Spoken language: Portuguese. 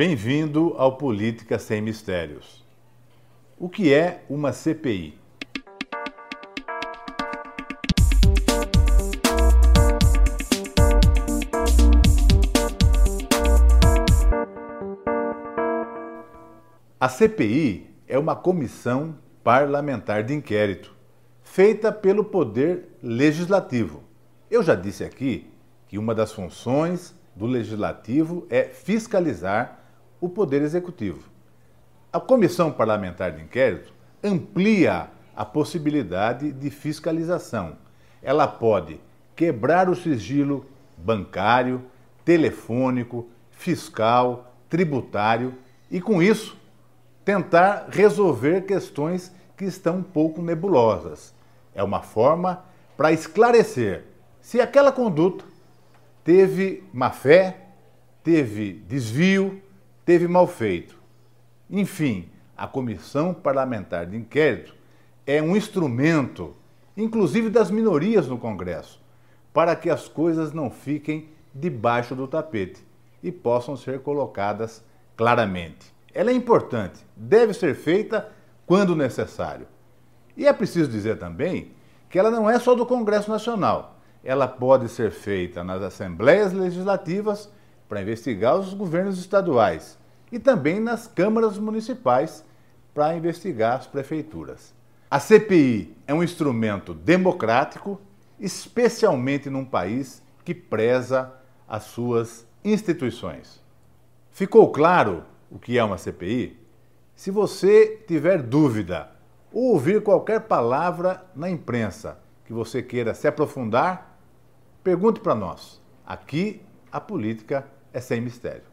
Bem-vindo ao Política Sem Mistérios. O que é uma CPI? A CPI é uma comissão parlamentar de inquérito feita pelo Poder Legislativo. Eu já disse aqui que uma das funções do Legislativo é fiscalizar o Poder Executivo. A Comissão Parlamentar de Inquérito amplia a possibilidade de fiscalização. Ela pode quebrar o sigilo bancário, telefônico, fiscal, tributário e, com isso, tentar resolver questões que estão um pouco nebulosas. É uma forma para esclarecer se aquela conduta teve má fé, teve desvio, teve mal feito. Enfim, a Comissão Parlamentar de Inquérito é um instrumento, inclusive das minorias no Congresso, para que as coisas não fiquem debaixo do tapete e possam ser colocadas claramente. Ela é importante, deve ser feita quando necessário. E é preciso dizer também que ela não é só do Congresso Nacional. Ela pode ser feita nas assembleias legislativas para investigar os governos estaduais e também nas câmaras municipais para investigar as prefeituras. A CPI é um instrumento democrático, especialmente num país que preza as suas instituições. Ficou claro o que é uma CPI? Se você tiver dúvida ou ouvir qualquer palavra na imprensa que você queira se aprofundar, pergunte para nós. Aqui a política é sem mistério.